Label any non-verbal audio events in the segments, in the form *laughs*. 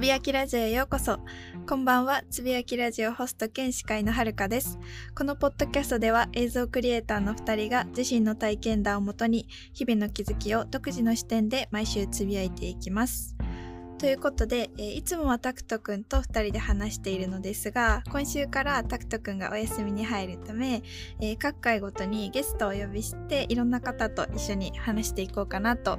つぶやきラジオへようこそ。こんばんは、つぶやきラジオホスト兼司会のはるかです。このポッドキャストでは映像クリエイターの2人が自身の体験談をもとに日々の気づきを独自の視点で毎週つぶやいていきます。ということで、えーいつもはタクトくんと2人で話しているのですが、今週からタクトくんがお休みに入るため、えー各回ごとにゲストをお呼びしていろんな方と一緒に話していこうかなと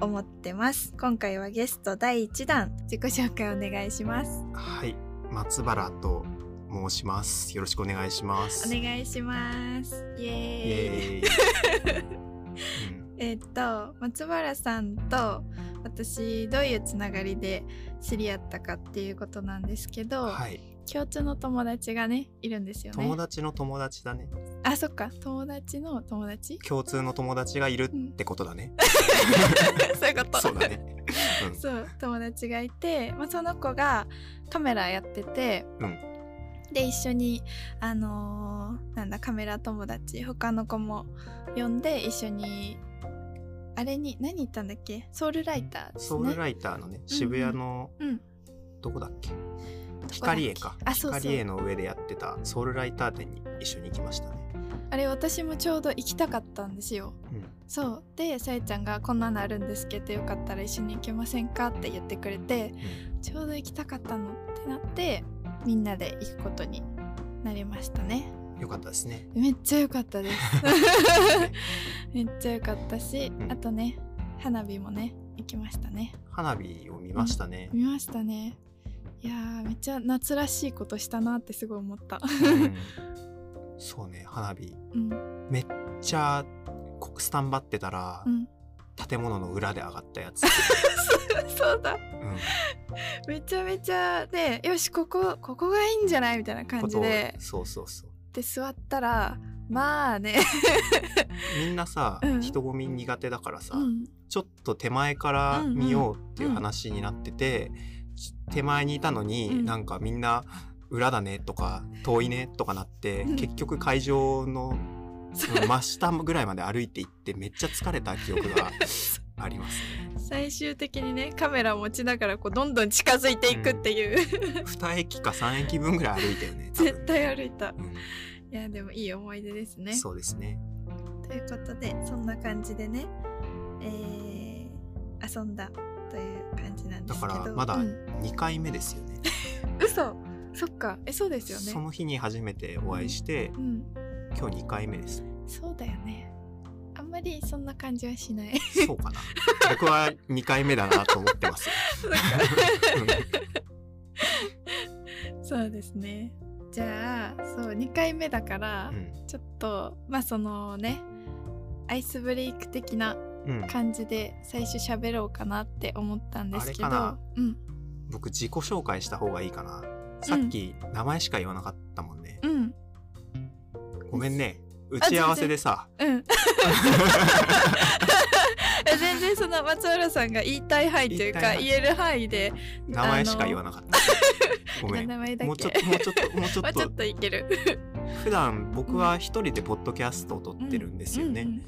思ってます。今回はゲスト第1弾、自己紹介お願いします。はい、松原と申します。よろしくお願いします。お願いします。イエイーイ。エーイ。*laughs* うんえーっと、松原さんと私どういうつながりで知り合ったかっていうことなんですけど、はい、共通の友達がね、いるんですよね友。達の友達だね。あ、そっか。友達の友達？共通の友達がいるってことだね。*laughs* そういうこと。そうだね。うんそう友達がいて、まあ、その子がカメラやってて、うんで一緒にあのーなんだカメラ友達他の子も呼んで一緒にあれに何言ったんだっけ？ソウルライターね。ソウルライターのね、渋谷の、うん。どこだっけ？どこだっけ？光栄か。光栄の上でやってたソウルライター店に一緒に行きましたね。あれ私もちょうど行きたかったんですよ。うん。そう。でさえちゃんがこんなのあるんですけどよかったら一緒に行けませんかって言ってくれてちょうど行きたかったのってなってみんなで行くことになりましたね。うんよかったですね。めっちゃ良かったです *laughs* めっちゃ良かったし、うんあとね花火もね行きましたね。花火を見ましたね。見ましたね。いやーめっちゃ夏らしいことしたなってすごい思った。うん。そうね、花火。うん。めっちゃこスタンバってたら、うん。建物の裏で上がったやつ。*laughs* そうだ。うん。めちゃめちゃねよしここここがいいんじゃない？みたいな感じで。そうそうそう。で座ったらまあね、みんなさ、うん。人混み苦手だからさ、うん、ちょっと手前から見ようっていう話になってて、手前にいたのに、うん。なんかみんな裏だねとか遠いねとかなって、うん。結局会場の真下ぐらいまで歩いていってめっちゃ疲れた記憶が *laughs* ありますね。最終的にねカメラ持ちながらこうどんどん近づいていくっていう、2駅か3駅分ぐらい歩いたよね。絶対歩いた。うんいやでもいい思い出ですね。そうですね。ということでそんな感じでね、えー遊んだという感じなんでだすけど。からまだうん2回目ですよね。*laughs* 嘘。そっか。えそうですよね。その日に初めてお会いして、うん今日2回目です。ね。そうだよね。あんまりそんな感じはしない。そうかな。僕は2回目だなと思ってます *laughs* そうですねじゃあそう2回目だから、うんちょっとまあそのねアイスブレイク的なうん、感じで最初喋ろうかなって思ったんですけどうん僕自己紹介した方がいいかな。さっき名前しか言わなかったもんね。うんごめんね。打ち合わせでさ。うんえ *laughs* 全然その松原さんが言いたい範囲というか言える範囲で名前しか言わなかった。ごめん。もうちょっと、もうちょっと、もうちょまあちょっっと。といける。普段僕は一人でポッドキャストを撮ってるんですよね。うん。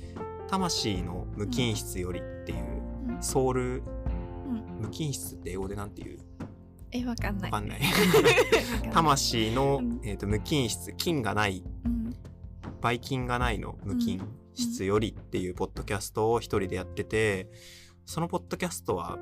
魂の無菌室よりっていう、うん。ソウルうん。無菌室って英語でなんて言う？えわかんない。*laughs* わかんない。魂の、うん。えー、と無菌室菌がないうん。ばい菌がないの無菌室よりっていうポッドキャストを一人でやっててそのポッドキャストは、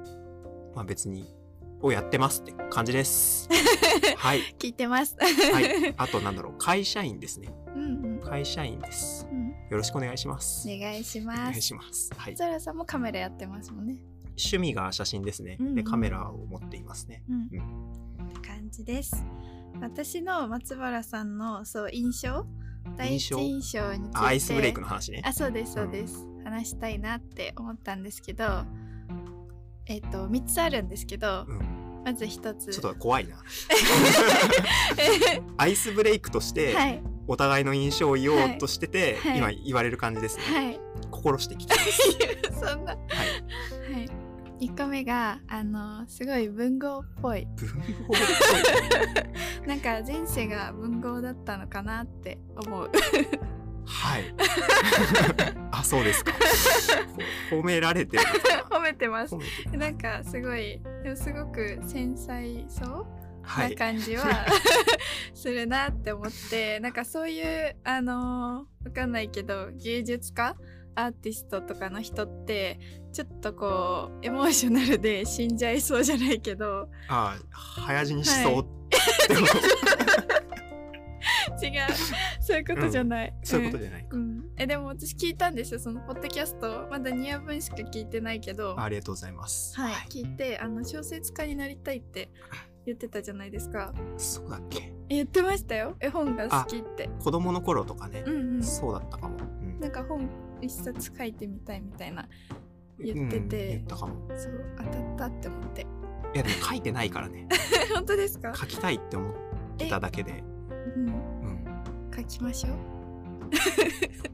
まあ、別にをやってますって感じです。*laughs* はい、聞いてます。はい、*laughs* あとなんだろう。会社員ですね。うんうん。会社員です。うん。よろしくお願いします。お願いしお願いますします。はい。松、原さんもカメラやってますもんね。趣味が写真ですね。うんうん。でカメラを持っていますね。うん。うん。って感じです。私の松原さんのそう印象？第一印象？について。あアイスブレイクの話ね。あそうですそうです、話したいなって思ったんですけどえっ、と3つあるんですけど、うん、まず1つちょっと怖いな。*laughs* アイスブレイクとして、はいお互いの印象を言おうとしてて、はい今言われる感じですね。はい心して聞きます。*laughs* そんなはい。はい1個目があのすごい文豪っぽい文豪っぽい。*laughs* なんか前世が文豪だったのかなって思うははい。*laughs* あ、そうですか。ほ褒められて *laughs* 褒めてますなんかすごいでもすごく繊細そうは。ない感じは *laughs* するなって思ってなんかそういうあのーわかんないけど芸術家アーティストとかの人ってちょっとこうエモーショナルで死んじゃいそうじゃないけどあ、早死にしそうって思う違う *laughs* そういうことじゃない、そういうことじゃないか。うん、えでも私聞いたんですよ。そのポッドキャスト。まだ2夜分しか聞いてないけど。ありがとうございます。はい、聞いてあの小説家になりたいって言ってたじゃないですか。そうだっけ？え言ってましたよ。絵本が好きって。子供の頃とかね。う。んうん。そうだったかも。うん。なんか本一冊書いてみたいみたいな。言ってて。うん言ったかも。そう当たったって思って。いやでも書いてないからね。*laughs* 本当ですか？書きたいって思ってただけで。うんうん。書きましょう。*laughs*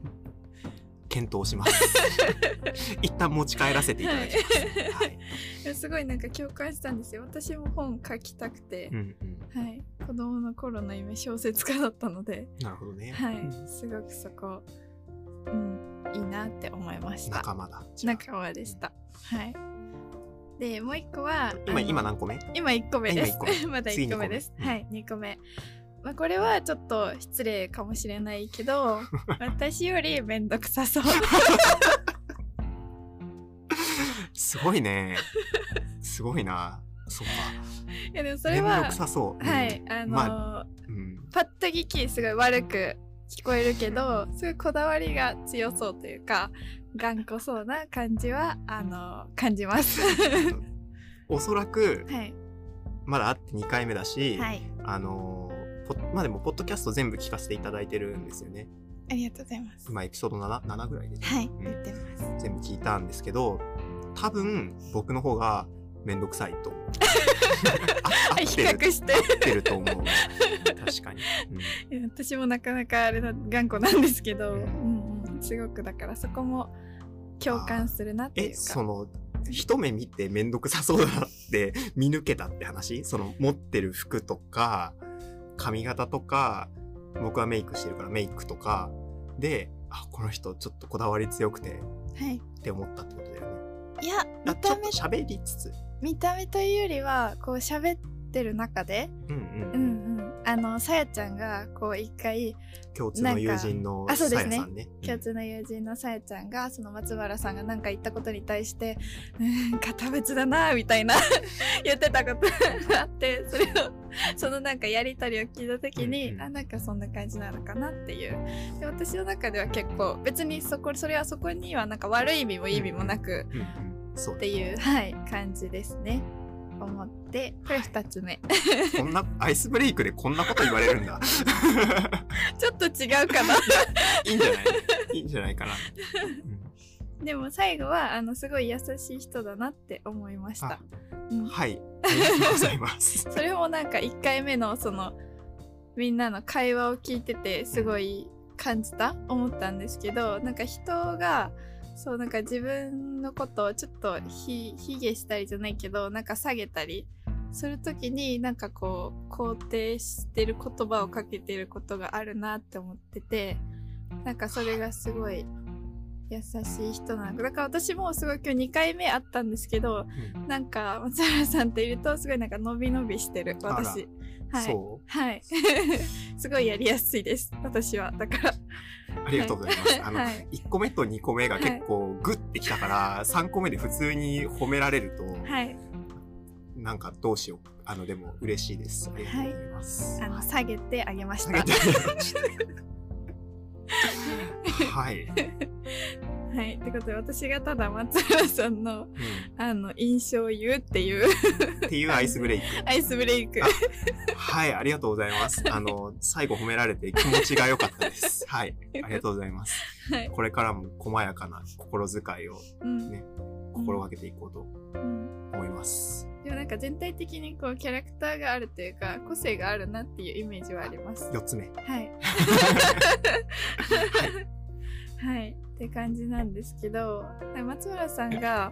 検討します。*laughs* 一旦持ち帰らせていただきます。はい。い。やすごいなんか共感したんですよ。私も本書きたくて。う、んうん。はい。子供の頃の夢小説家だったので。なるほどね。はい。うん。すごくそこうんいいなって思いました。仲間だ。仲間でした。はい。でもう一個は今今何個目？今1個目です。今一個目。*laughs* まだ次1個目です、はい2個目まあ、これはちょっと失礼かもしれないけど *laughs* 私よりめんどくさそうすごいね。すごいな。そっか。いやでもそれめんどはくさそう。はいあの、まうん。パッと聞きすごい悪く聞こえるけどすごいこだわりが強そうというか頑固そうな感じはあの感じますおそらくはいまだ会って2回目だし、はいあのまあでもポッドキャスト全部聞かせていただいてるんですよね。ありがとうございます。今エピソード 7, 7ぐらいで、はい。ん。言ってます。全部聞いたんですけど、多分僕の方がめんどくさいと。*laughs* 比較して。合ってると思う。確かに。うん。私もなかなかあれな頑固なんですけど、ううんうん、すごくだからそこも共感するなっていえ、うか。その、一目見てめんどくさそうだなって見抜けたって話？その持ってる服とか、髪型とか、僕はメイクしてるからメイクとかで、あ、この人ちょっとこだわり強くてはいって思ったってことだよね。いやあ見た目喋りつつ。見た目というよりはこう喋ってる中でうんうん。うんうん。あのさやちゃんがこう一回共通の友人のさやさんね。共通の友人のさやちゃんがその松原さんが何か言ったことに対して「うーん堅物だな」みたいな *laughs* 言ってたことがあってそれをそのなんかやり取りを聞いた時に、うんうん。あなんかそんな感じなのかなっていう。で私の中では結構別にそこそれはそこにはなんか悪い意味もいい意味もなくうんうん。そうっていう、はい、感じですね思ってこれ2つ目こんな、アイスブレイクでこんなこと言われるんだ。*laughs* ちょっと違うかな *laughs* いいんじゃない？いいんじゃないかな。でも最後はあのすごい優しい人だなって思いましたあ、うんはい。ありがとうございます。*laughs* それもなんか1回目のそのみんなの会話を聞いててすごい感じた？思ったんですけどなんか人がそうなんか自分のことをちょっとひ卑下したりじゃないけどなんか下げたりする時になんかこう肯定してる言葉をかけてることがあるなって思っててなんかそれがすごい優しい人なんだだから私もすごい今日2回目会ったんですけどうん。なんか松原さんっているとすごいなんか伸び伸びしてる私はいそはい *laughs* すごいやりやすいです私はだからうありがとうございます。あの、はい1個目と2個目が結構グッてきたから、*laughs* 3個目で普通に褒められると、はいなんかどうしよう。あの、でも嬉しいです。ありがとうございます。あの下げてあげました下げてあげました。*laughs* はい。はいってことで私がただ松原さんのうんあの印象を言うっていうっていうアイスブレイク。アイスブレイクあはい、ありがとうございます。あの、最後褒められて気持ちが良かったです。はい、ありがとうございます。はい、これからも細やかな心遣いをうんね心がけていこうとうん、思います。でもなんか全体的にこうキャラクターがあるというか個性があるなっていうイメージはあります4つ目。はい。はい。*laughs* って感じなんですけど、松原さんが、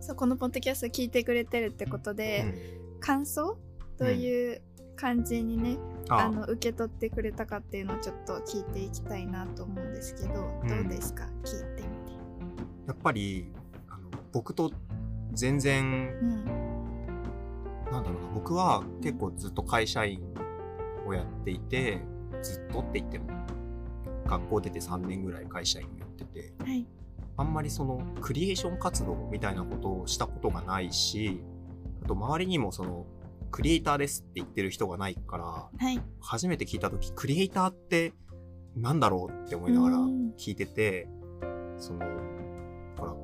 そうこのポッドキャスト聞いてくれてるってことで、感想どういう感じにねああ。の受け取ってくれたかっていうのをちょっと聞いていきたいなと思うんですけど、うん。どうですか？聞いてみて。やっぱりあの僕と全然うんなんだろうな僕は結構ずっと会社員をやっていてずっとって言っても学校出て3年ぐらい会社員をやっててはい。あんまりそのクリエーション活動みたいなことをしたことがないしあと周りにもそのクリエイターですって言ってる人がないからはい。初めて聞いた時クリエイターってなんだろうって思いながらうん。聞いててそのほら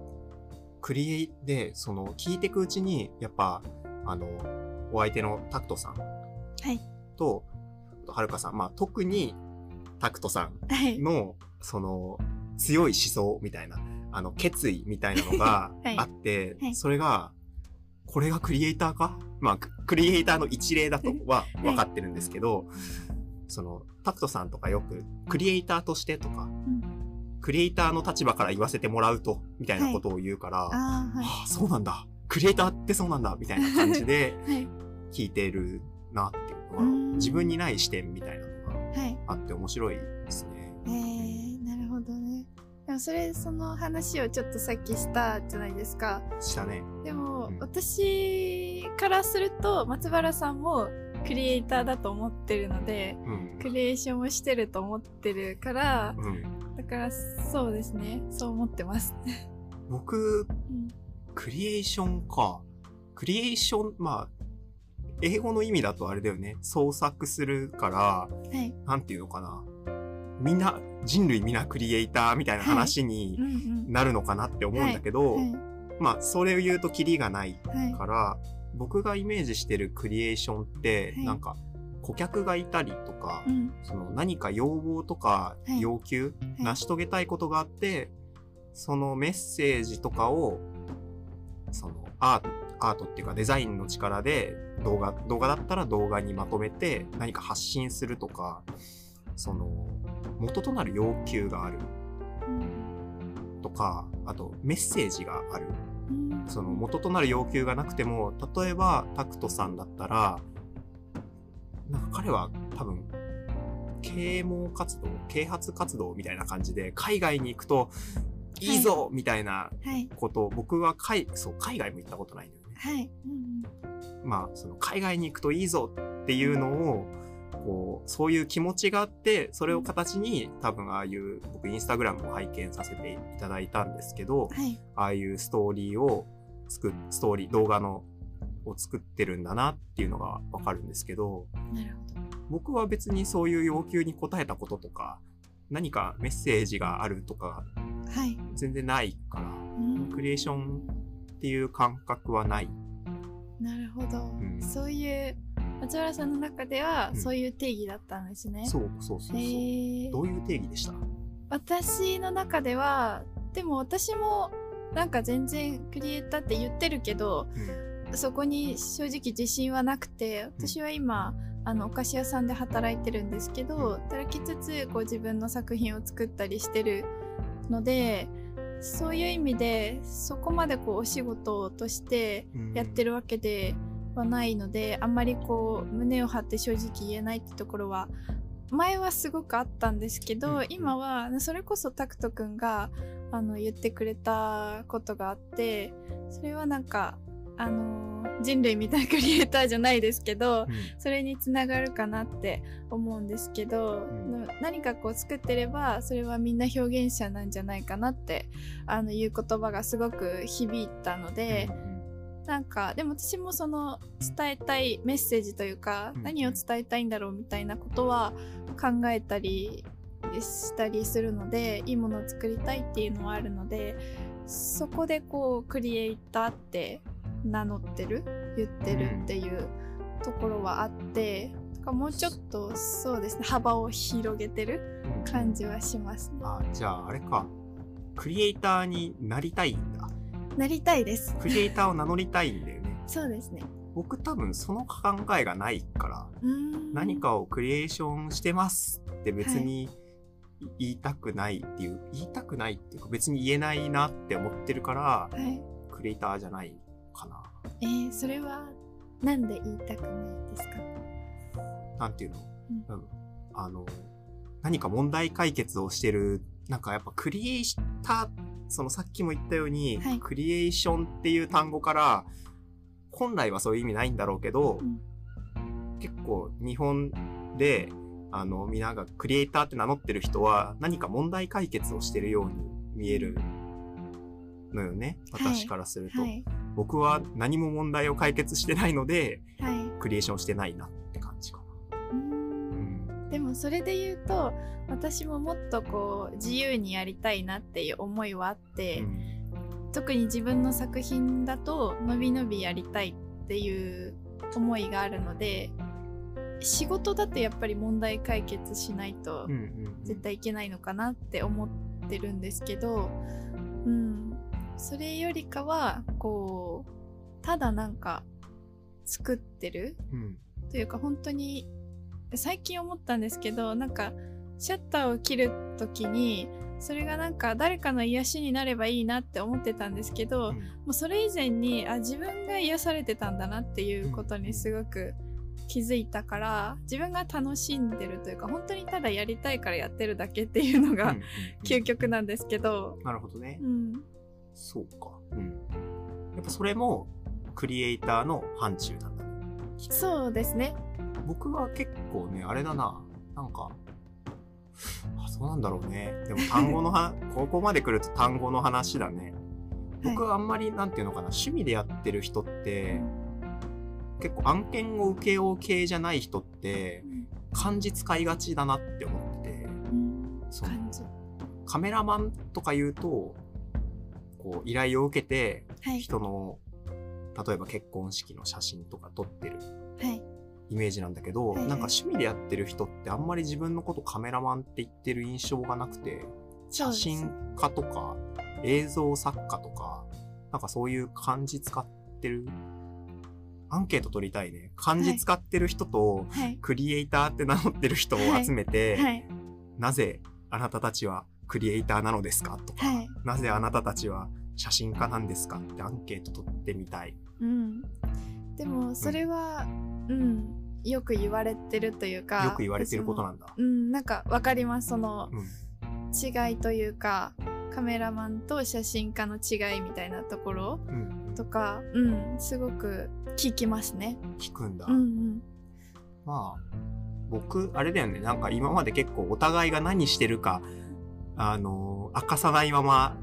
クリエイでその聞いていくうちにやっぱあのお相手のタクトさんはい。とはるかさんまあ特にタクトさんはい。のその強い思想みたいなあの決意みたいなのが *laughs* はい。あって、はい。それがこれがクリエイターか？まあククリエイターの一例だとはい。分かってるんですけど、そのタクトさんとかよくクリエイターとしてとかうん。クリエイターの立場から言わせてもらうとみたいなことを言うから、ああ、そうなんだ。クリエイターってそうなんだみたいな感じではい。聞いてるなっていうのがうん。自分にない視点みたいなあって面白いですね。えー、なるほどね。でもそれその話をちょっとさっきしたじゃないですか。したね。でも、うん。私からすると松原さんもクリエイターだと思ってるのでうん。クリエーションをしてると思ってるからうん、だからそうですね。そう思ってます、僕、うん。クリエーションか。クリエーション、まあ、英語の意味だとあれだよね。創作するから、はい。なんていうのかな。みんな、人類みんなクリエイターみたいな話になるのかなって思うんだけど、はい。まあ、それを言うとキリがないはいから、僕がイメージしてるクリエーションって、はい。なんか、顧客がいたりとか、うん。その何か要望とかはい。要求、はい。成し遂げたいことがあって、そのメッセージとかを、そのアート、アートっていうかデザインの力で動画、動画だったら動画にまとめて何か発信するとか、その元となる要求があるとか、あとメッセージがある。うんその元となる要求がなくても、例えばタクトさんだったら、なんか彼は多分、啓蒙活動、啓発活動みたいな感じで、海外に行くといいぞみたいなはいことを、僕は海、そう、海外も行ったことないんだ。はい。うんまあ、その海外に行くといいぞっていうのを、こう、そういう気持ちがあって、それを形に多分ああいう、僕インスタグラムを拝見させていただいたんですけど、はい。ああいうストーリーを作っ、ストーリー、動画の、を作ってるんだなっていうのがわかるんですけど、僕は別にそういう要求に応えたこととか、何かメッセージがあるとか、はい。全然ないから、うん。クリエーションっていう感覚はない。なるほど、ん。そういう松原さんの中ではうん。そういう定義だったんですね、そうそうそうそう。へー。どういう定義でした？私の中ではでも私もなんか全然クリエイターって言ってるけどうん。そこに正直自信はなくて私は今あのお菓子屋さんで働いてるんですけどうん。働きつつこう自分の作品を作ったりしてるのでそういう意味でそこまでこうお仕事としてやってる。るわけではないのであんまりこう胸を張って正直言えないってところは前はすごくあったんですけど、うんうん今はそれこそタクトくんがあの言ってくれたことがあってそれはなんかあの人類みたいなクリエイターじゃないですけどうん。それにつながるかなって思うんですけど、うん。な何かこう作ってればそれはみんな表現者なんじゃないかなってあのいう言葉がすごく響いたので。なんかでも私もその伝えたいメッセージというか、うん。何を伝えたいんだろうみたいなことは考えたりしたりするのでいいものを作りたいっていうのはあるのでそこでこうクリエイターって名乗ってる？言ってるっていうところはあって、だからもうちょっとそうですね幅を広げてるうん感じはしますね。あ、じゃああれか。クリエイターになりたいんだ。なりたいです。クリエイターを名乗りたいんだよね。そうですね。僕多分その考えがないから、何かをクリエーションしてますって別に言いたくないっていう、言いたくないっていうか別に言えないなって思ってるから、はい。クリエイターじゃないかな。えー、それはなんで言いたくないですか？なんていうの、うん。うん。あの、何か問題解決をしてる、なんかやっぱクリエイター、そのさっきも言ったように、はい。クリエーションっていう単語から、本来はそういう意味ないんだろうけど、うん。結構日本で、あの、皆がクリエイターって名乗ってる人は何か問題解決をしてるように見えるのよね。はい。私からすると。はい僕は何も問題を解決してないので、はい。クリエーションしてないなって感じかな。うん。ん。でもそれで言うと私ももっとこう自由にやりたいなっていう思いはあって、うん。特に自分の作品だとのびのびやりたいっていう思いがあるので仕事だとやっぱり問題解決しないとうんうん。絶対いけないのかなって思ってるんですけど、うん、それよりかはこうただなんか作ってるうん。というか本当に最近思ったんですけどなんかシャッターを切る時にそれがなんか誰かの癒しになればいいなって思ってたんですけど、うん。もうそれ以前にあ自分が癒されてたんだなっていうことにすごく気づいたから自分が楽しんでるというか本当にただやりたいからやってるだけっていうのがうん *laughs* 究極なんですけど、なるほどね。うん、そうか。うん。やっぱそれもクリエイターの範疇なんだね。そうですね僕は結構ね、あれだな。なんか、あ、そうなんだろうね。でも単語のは、*laughs* ここまで来ると単語の話だね。僕はあんまり、なんていうのかな、趣味でやってる人って、結構案件を請け負う系じゃない人って、漢字使いがちだなって思ってて、うんそう感じカメラマンとか言うと、こう、依頼を受けて、はい。人の、例えば結婚式の写真とか撮ってるはい。イメージなんだけど、はいはい。なんか趣味でやってる人ってあんまり自分のことカメラマンって言ってる印象がなくて、写真家とか映像作家とか、なんかそういう漢字使ってる、アンケート取りたいね。漢字使ってる人と、はい。クリエイターって名乗ってる人を集めて、はい。なぜあなたたちはクリエイターなのですか？とか、はいなぜあなたたちは写真家なんですか？ってアンケート取ってみたい。うん、でもそれは、うんよく言われてるというかよく言われてることななんだ。うんなんかわかりますそのうん。違いというかカメラマンと写真家の違いみたいなところうん。とか、うん、すごく聞きますね。聞くんだ。うんうんまあ、僕、あれだよね。なんか今まで結構お互いが何してるか、あの、明かさないまま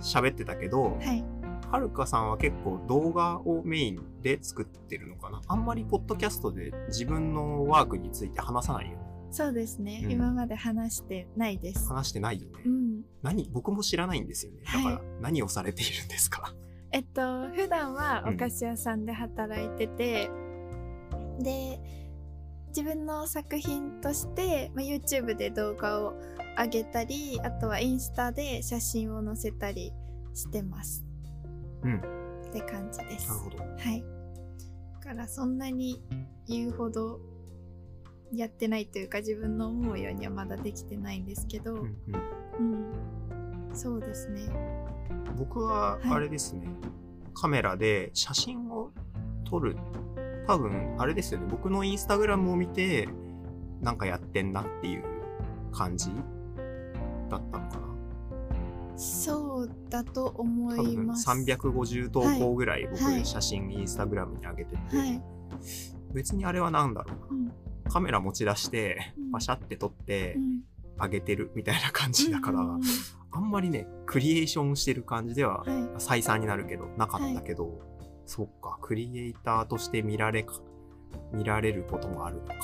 喋ってたけど、はいはるかさんは結構動画をメインで作ってるのかな？あんまりポッドキャストで自分のワークについて話さないよね。そうですね、うん今まで話してないです。話してないよね。うん、何僕も知らないんですよね。だからはい何をされているんですか？えっと普段はうんお菓子屋さんで働いてて、で自分の作品として、まあ、YouTube で動画を上げたりあとはインスタで写真を載せたりしてます。うんって感じです。なるほど。はい。だからそんなに言うほどやってないというか自分の思うようにはまだできてないんですけど、うんうんうん、そうですね。僕ははいあれですね、カメラで写真を撮る多分あれですよね僕のインスタグラムを見てなんかやってんなっていう感じだったのかな？そうだと思います。350投稿ぐらい僕はい写真インスタグラムに上げてて、はい。別にあれは何だろううんなカメラ持ち出してうんパシャって撮ってうん上げてるみたいな感じだから、うんうんあんまりねクリエーションしてる感じではうんはい。再三になるけど、なかったけど、そっか、クリエイターとして見られか、見られることもあるのか。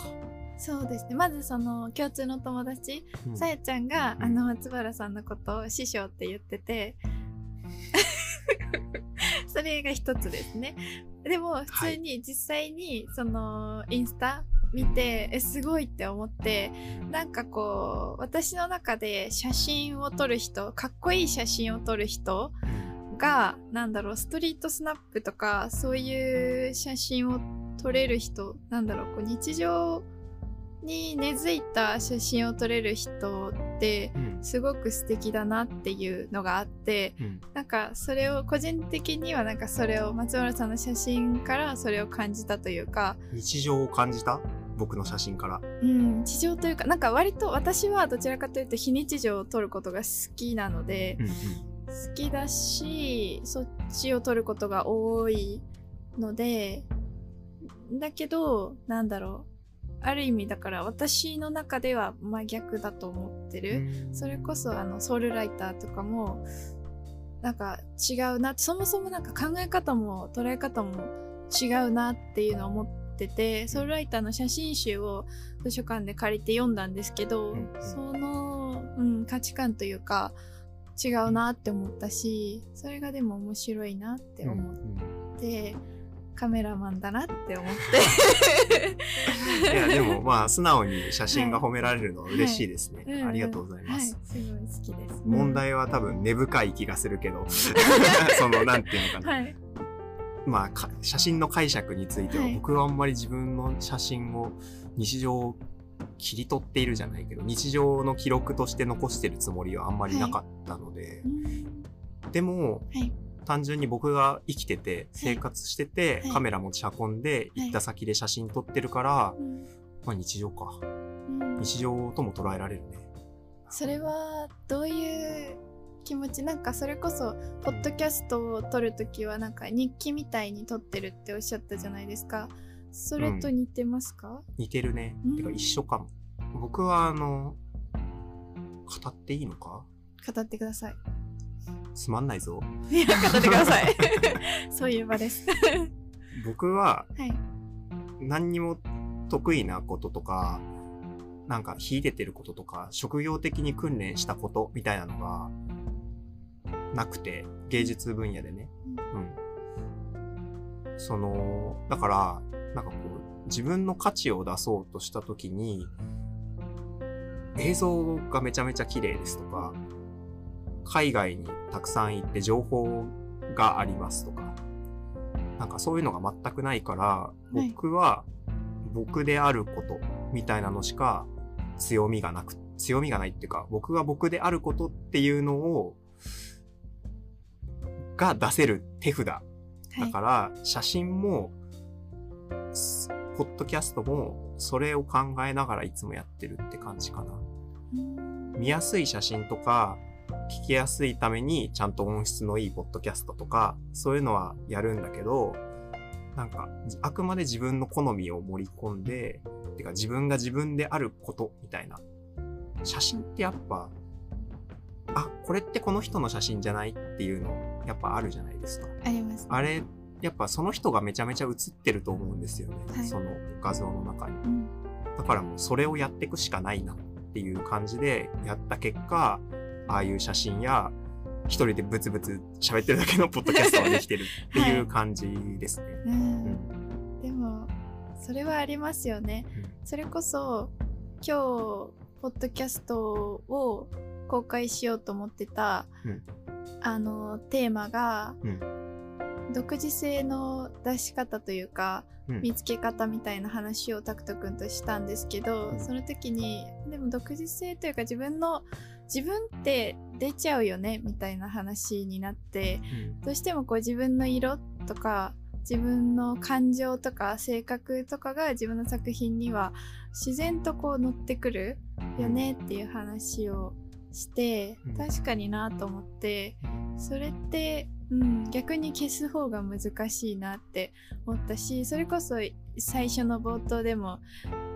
そうですね。まずその共通の友達、うん。さやちゃんが、うん。あの松原さんのことを師匠って言ってて *laughs* それが一つですね。でも普通に実際にそのインスタ見てえすごいって思ってなんかこう私の中で写真を撮る人かっこいい写真を撮る人がなんだろうストリートスナップとかそういう写真を撮れる人なんだろうこう日常に根付いた写真を撮れる人ってうん。すごく素敵だなっていうのがあってうん。なんかそれを個人的にはなんかそれを松原さんの写真からそれを感じたというか日常を感じた？僕の写真から。うん、日常というかなんか割と私はどちらかというと非日常を撮ることが好きなので、うんうん。好きだしそっちを撮ることが多いのでだけどなんだろうある意味だから私の中では真逆だと思ってる、それこそあのソウルライターとかもなんか違うなそもそもなんか考え方も捉え方も違うなっていうのを思っててソウルライターの写真集を図書館で借りて読んだんですけど、うんその、うん、価値観というか違うなって思ったしそれがでも面白いなってうん思うんって、カメラマンだなって思って。*laughs* いやでもまあ素直に写真が褒められるのは嬉しいですね、*laughs* うんありがとうございます、はい、すごい好きです。問題は多分根深い気がするけど *laughs* そのなんていうのかな、はい。まあか写真の解釈についてははい。僕はあんまり自分の写真を日常を切り取っているじゃないけど日常の記録として残してるつもりはあんまりなかったので、うん。でも、はい単純に僕が生きてて生活してて、はい。カメラ持ち運んで行った先で写真撮ってるから、うん。まあ日常か。うん。日常とも捉えられるね。それはどういう気持ち？なんかそれこそポッドキャストを撮るときはなんか日記みたいに撮ってるっておっしゃったじゃないですか。それと似てますか、似てるね、うん。てか一緒かも。僕はあの語っていいのか？語ってくださいつまんないぞ。いや語ってください。*laughs* そういう場です。僕ははい。何にも得意なこととかなんか秀でてることとか職業的に訓練したことみたいなのがなくて芸術分野でね。うん。そのだからなんかこう自分の価値を出そうとした時に映像がめちゃめちゃ綺麗ですとか海外にたくさん行って情報がありますとか。なんかそういうのが全くないからい。僕は僕であることみたいなのしか強みがなく強みがないっていうか僕が僕であることっていうのをが出せる手札だから、写真も、すポッドキャストも、それを考えながらいつもやってるって感じかな。うん。見やすい写真とか、聞きやすいためにちゃんと音質のいいポッドキャストとか、そういうのはやるんだけど、なんか、あくまで自分の好みを盛り込んで、てか自分が自分であることみたいな。写真ってやっぱ、あ、これってこの人の写真じゃないっていうの、やっぱあるじゃないですか。あります、あれ、やっぱその人がめちゃめちゃ写ってると思うんですよね。はいその画像の中に。うんだからもうそれをやっていくしかないなっていう感じでやった結果、ああいう写真や、一人でブツブツ喋ってるだけのポッドキャストができてるっていう *laughs* 感じですね。でもそれはありますよね。それこそ今日ポッドキャストを公開しようと思ってた、うん。あのテーマが、うん。独自性の出し方というかうん。見つけ方みたいな話をタクト君としたんですけど、うん。その時にでも独自性というか自分の自分って出ちゃうよねみたいな話になってうん。どうしてもこう自分の色とか自分の感情とか性格とかが自分の作品には自然とこう乗ってくるよねっていう話をしてうん。確かになと思ってそれって、うん、逆に消す方が難しいなって思ったしそれこそ最初の冒頭でも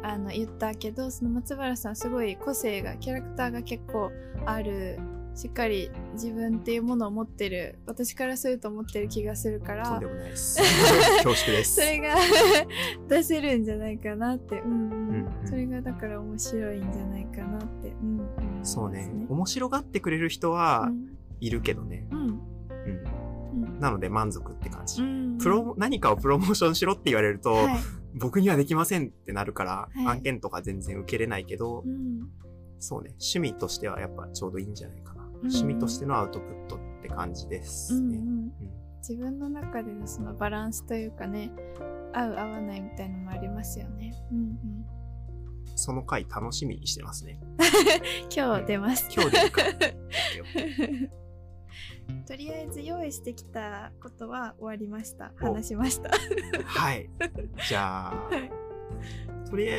あの言ったけどその松原さんすごい個性がキャラクターが結構あるしっかり自分っていうものを持ってる私からすると思ってる気がするからとんでもないです。*laughs* 恐縮です。それが出せるんじゃないかなって、うんうんうんうんそれがだから面白いんじゃないかなって、うん思いますそうね。面白がってくれる人はうんいるけどね。うんうん。うんなので満足って感じ。うんプロ、何かをプロモーションしろって言われると、はい僕にはできませんってなるから、はい案件とか全然受けれないけど、うんそうね、趣味としてはやっぱちょうどいいんじゃないかな。ん趣味としてのアウトプットって感じですね。うんうん自分の中でのそのバランスというかね合う合わないみたいのもありますよね、うんうん、その回楽しみにしてますね。*laughs* 今日出ます今日出るから。*laughs* とりあえず用意してきたことは終わりました。お。話しました。はい。*laughs* じゃあ、はい。とりあ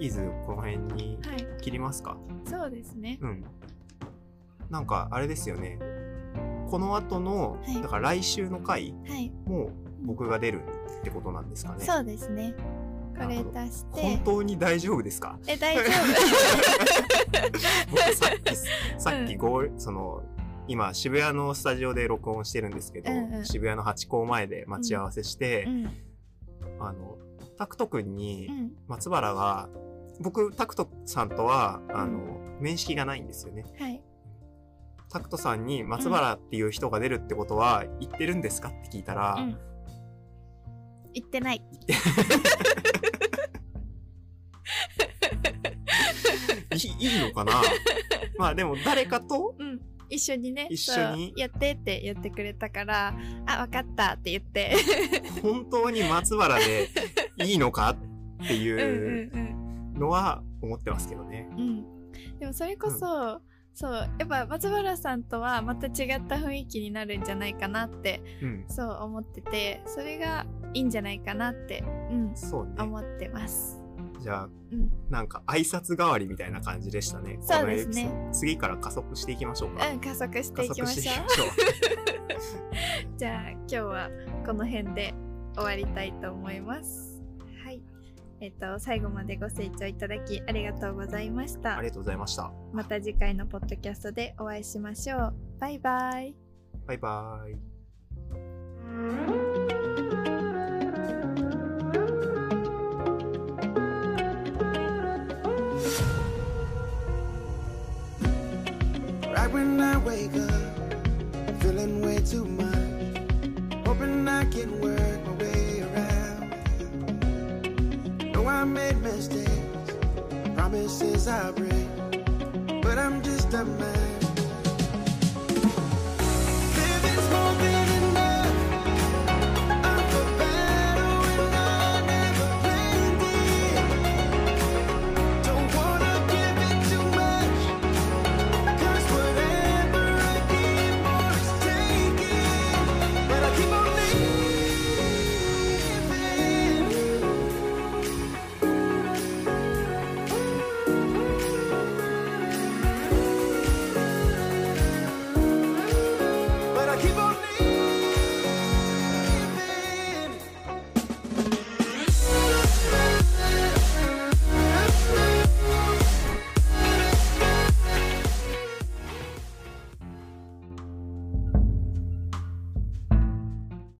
えずこの辺にはい切りますか。そうですね。うん。なんかあれですよね。この後の、はい。だから来週の回はい。も僕が出るってことなんですかね。そうですね。これなるほど足して。本当に大丈夫ですか？え大丈 *laughs* 僕さっき、さっきゴール、その、今渋谷のスタジオで録音してるんですけど、うんうん。渋谷のハチ公前で待ち合わせして夫、うん。あの、タクト君にうん。松原が、僕、タクトさんとは、あの、面識がないんですよね。はい。タクトさんに松原っていう人が出るってことは言ってるんですかって聞いたら、うん。言ってない。*laughs* いいいのかな？*laughs* まあでも誰かとうん一緒にね一緒に？やってって言ってくれたからあわかったって言って本当に松原で *laughs* いいのか？ってうんいううんのは思ってますけどね。うんうんでもそれこそ、そうやっぱ松原さんとはまた違った雰囲気になるんじゃないかなってうん。そう思っててそれがいいんじゃないかなって、うん、そうね。思ってます。じゃあ、うん、なんか挨拶代わりみたいな感じでしたね。そうですね次から加速していきましょうか。うん、加速していきましょう。ょう。*laughs* じゃあ今日はこの辺で終わりたいと思います。はい。えっと最後までご清聴いただきありがとうございましたあり。がとうございました。また次回のポッドキャストでお会いしましょう。バイバイ。バイバイ。When I wake up, feeling way too much. Hoping I can work my way around. Know I made mistakes, promises I break. But I'm just a man